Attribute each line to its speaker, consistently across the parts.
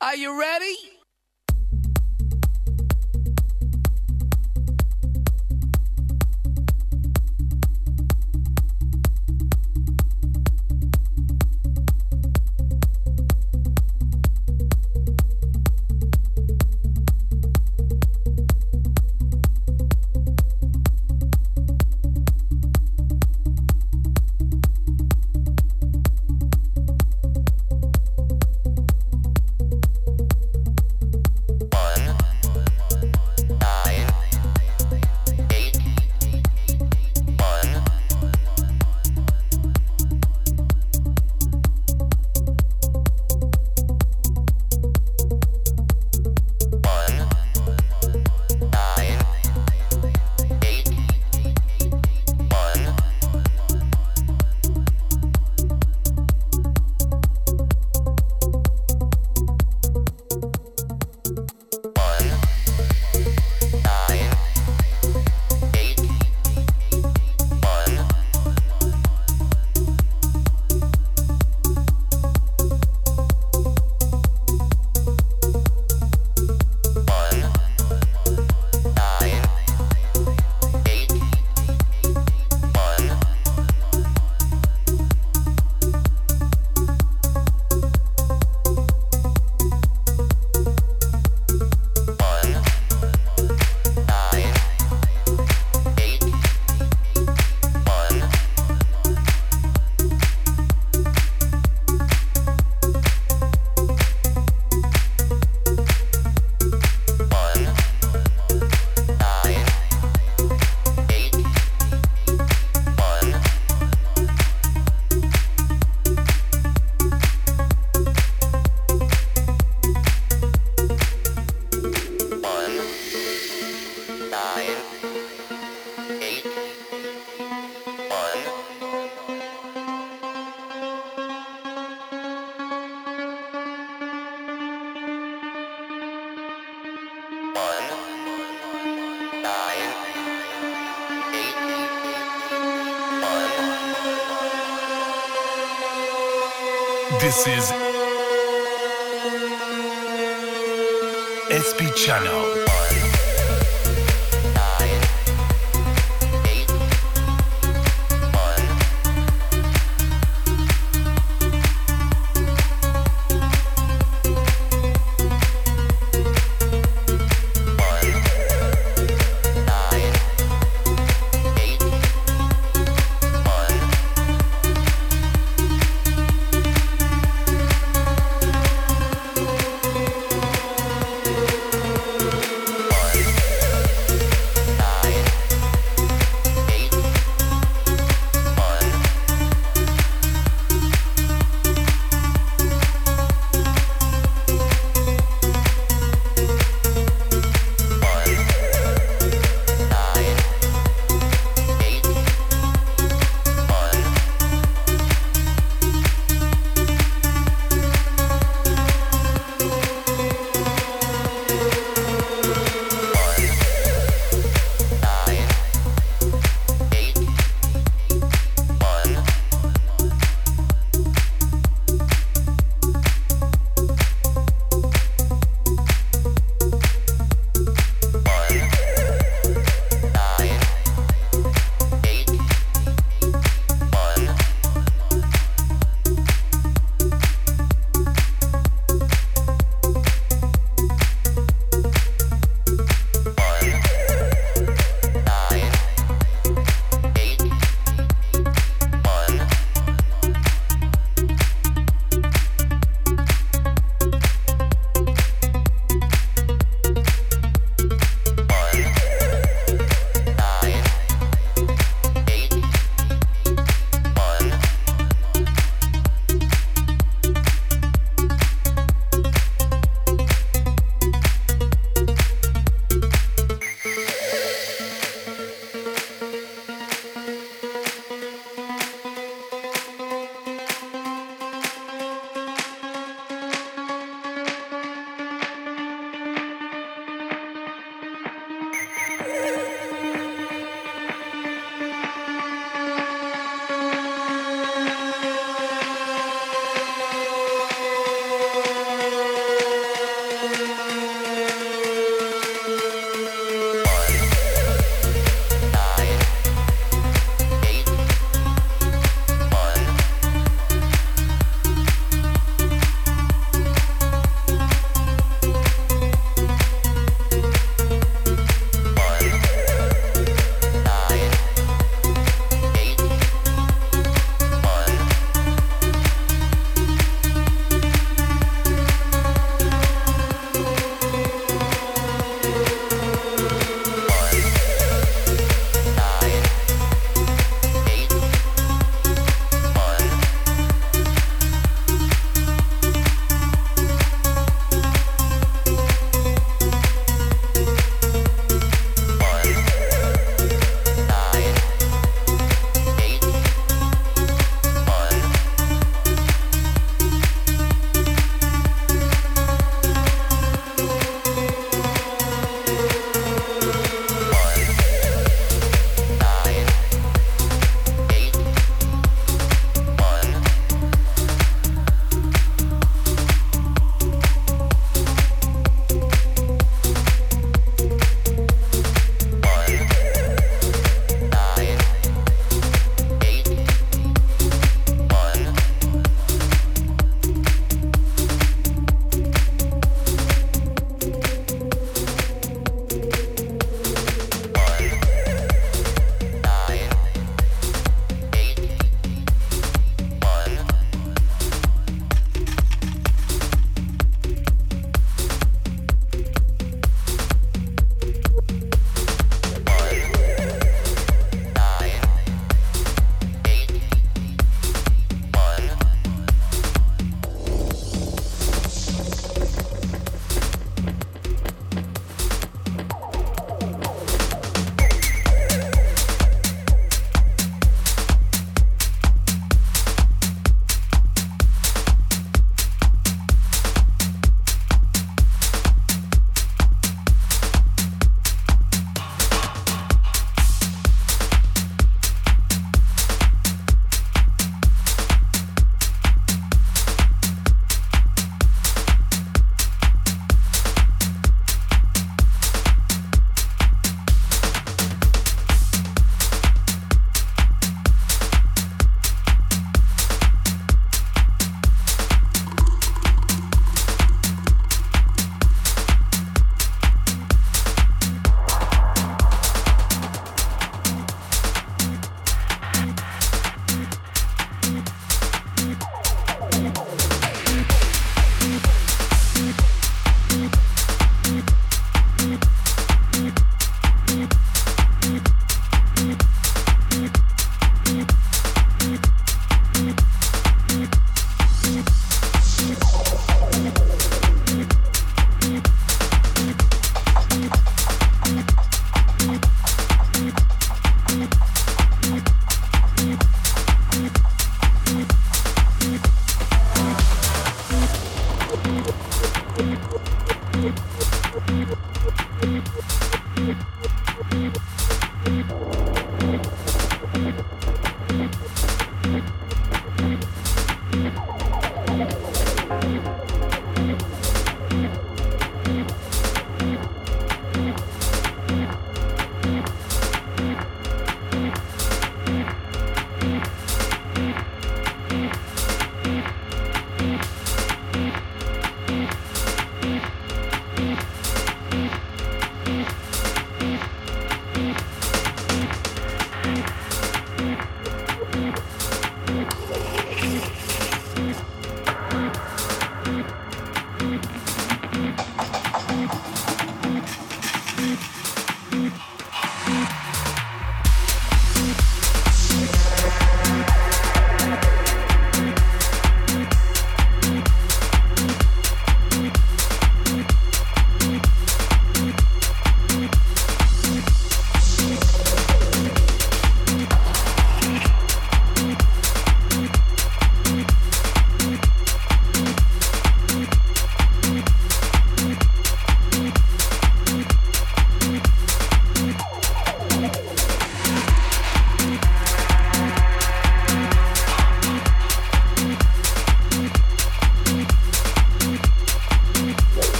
Speaker 1: Are you ready?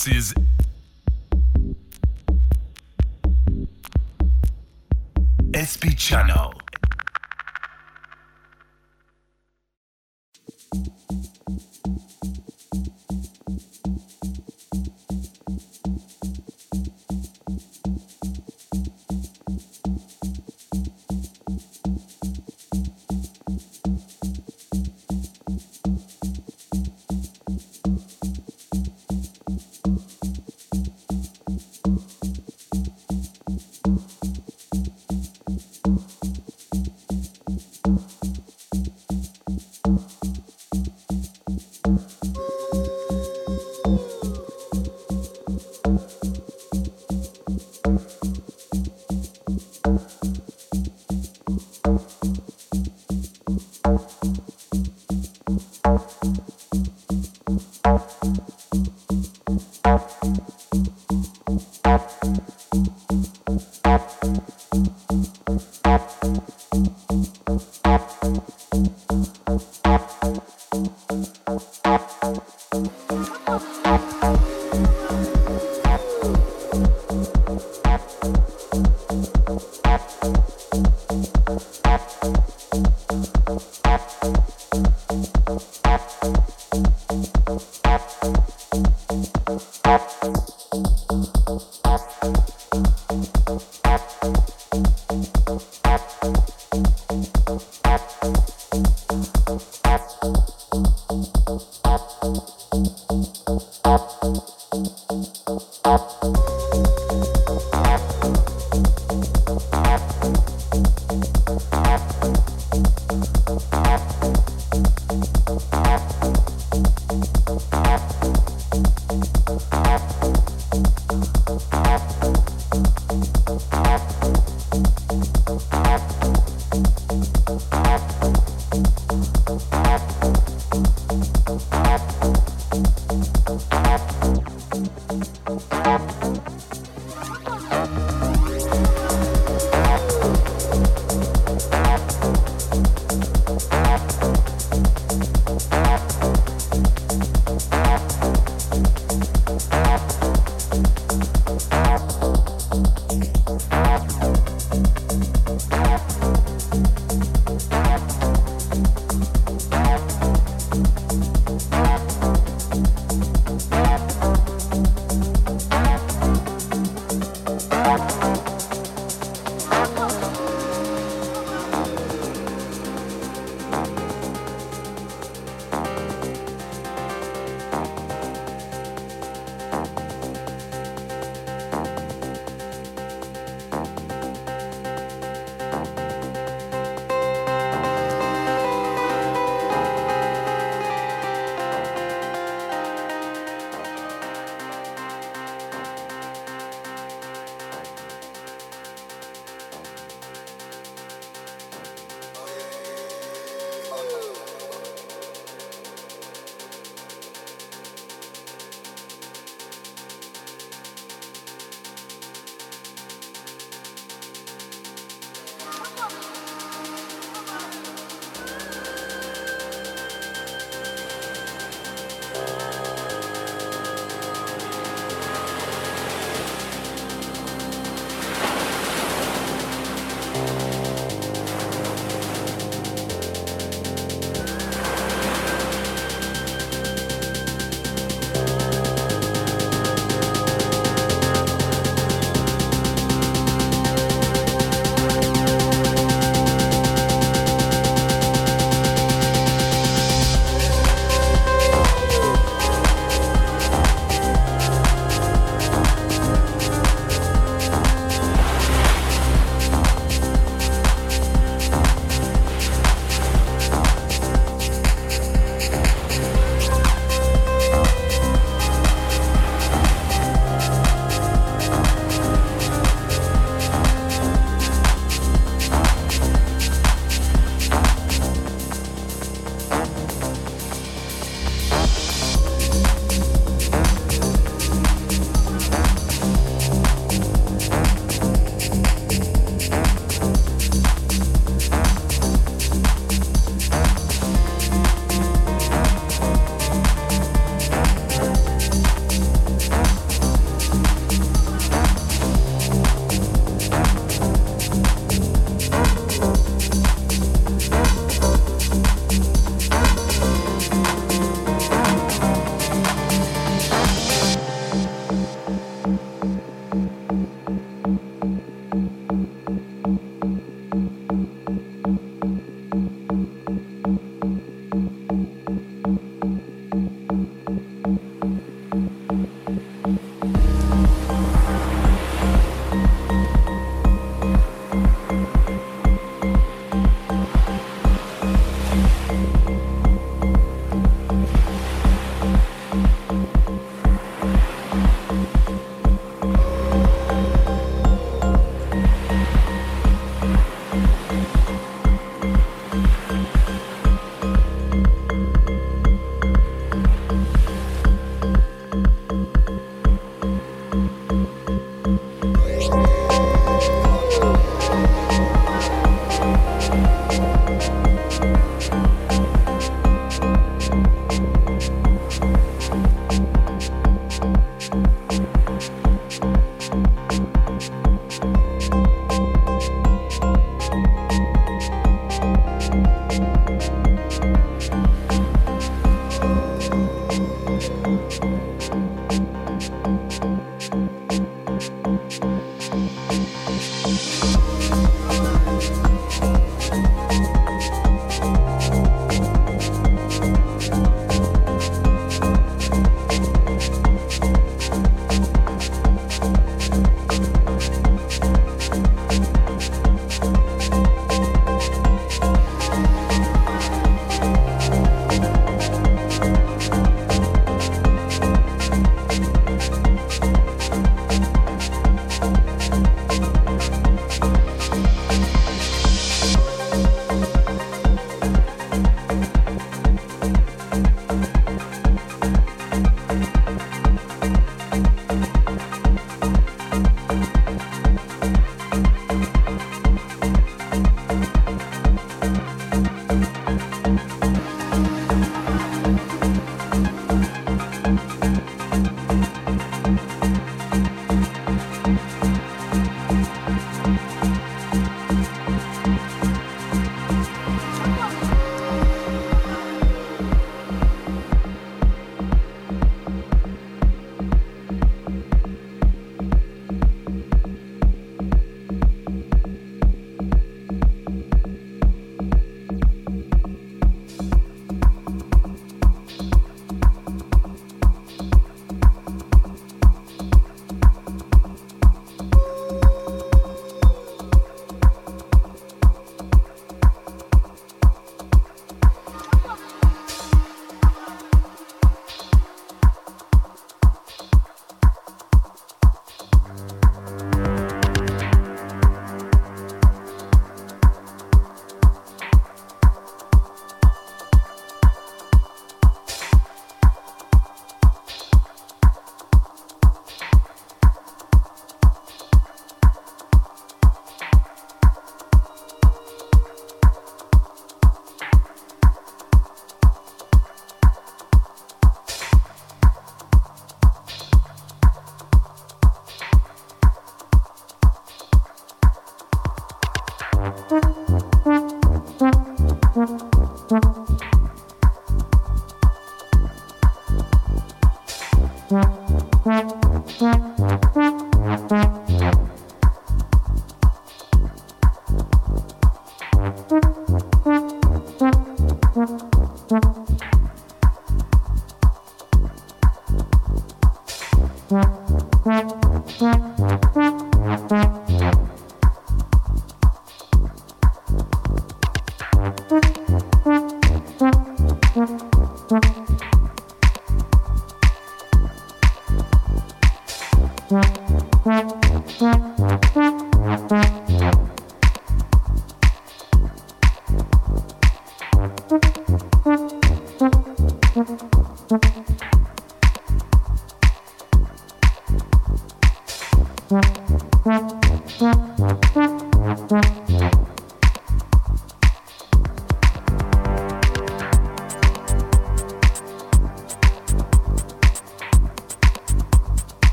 Speaker 2: This is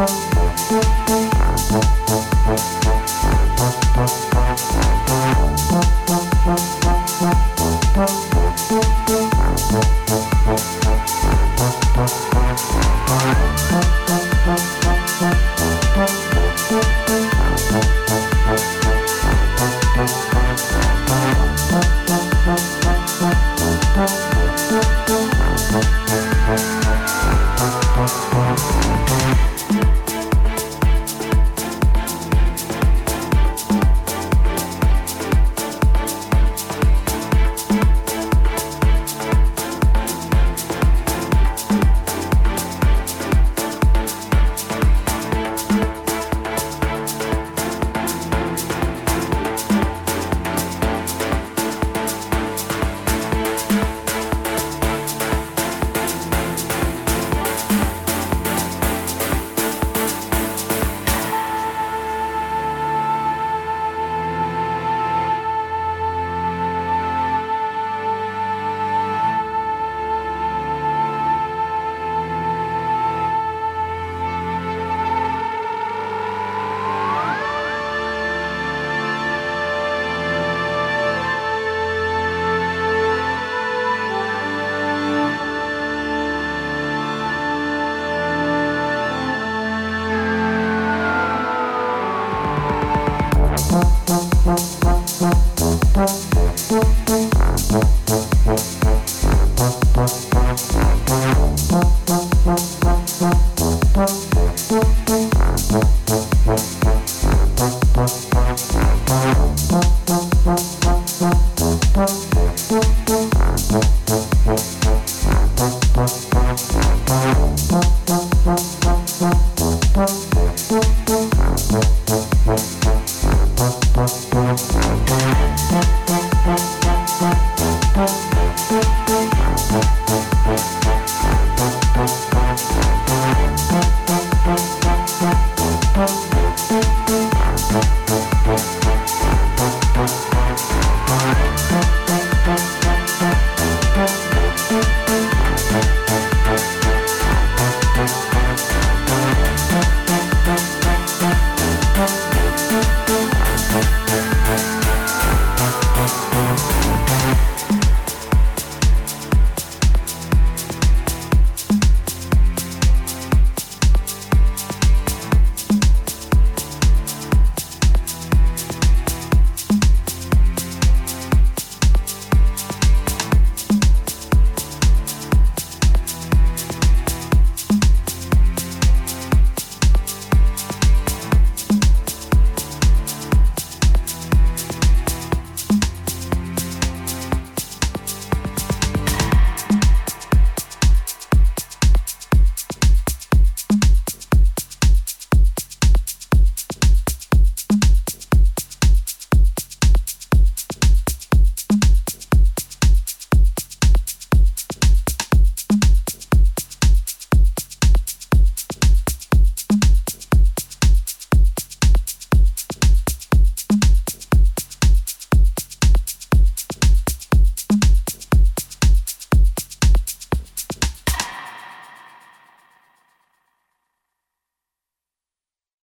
Speaker 3: Thank you.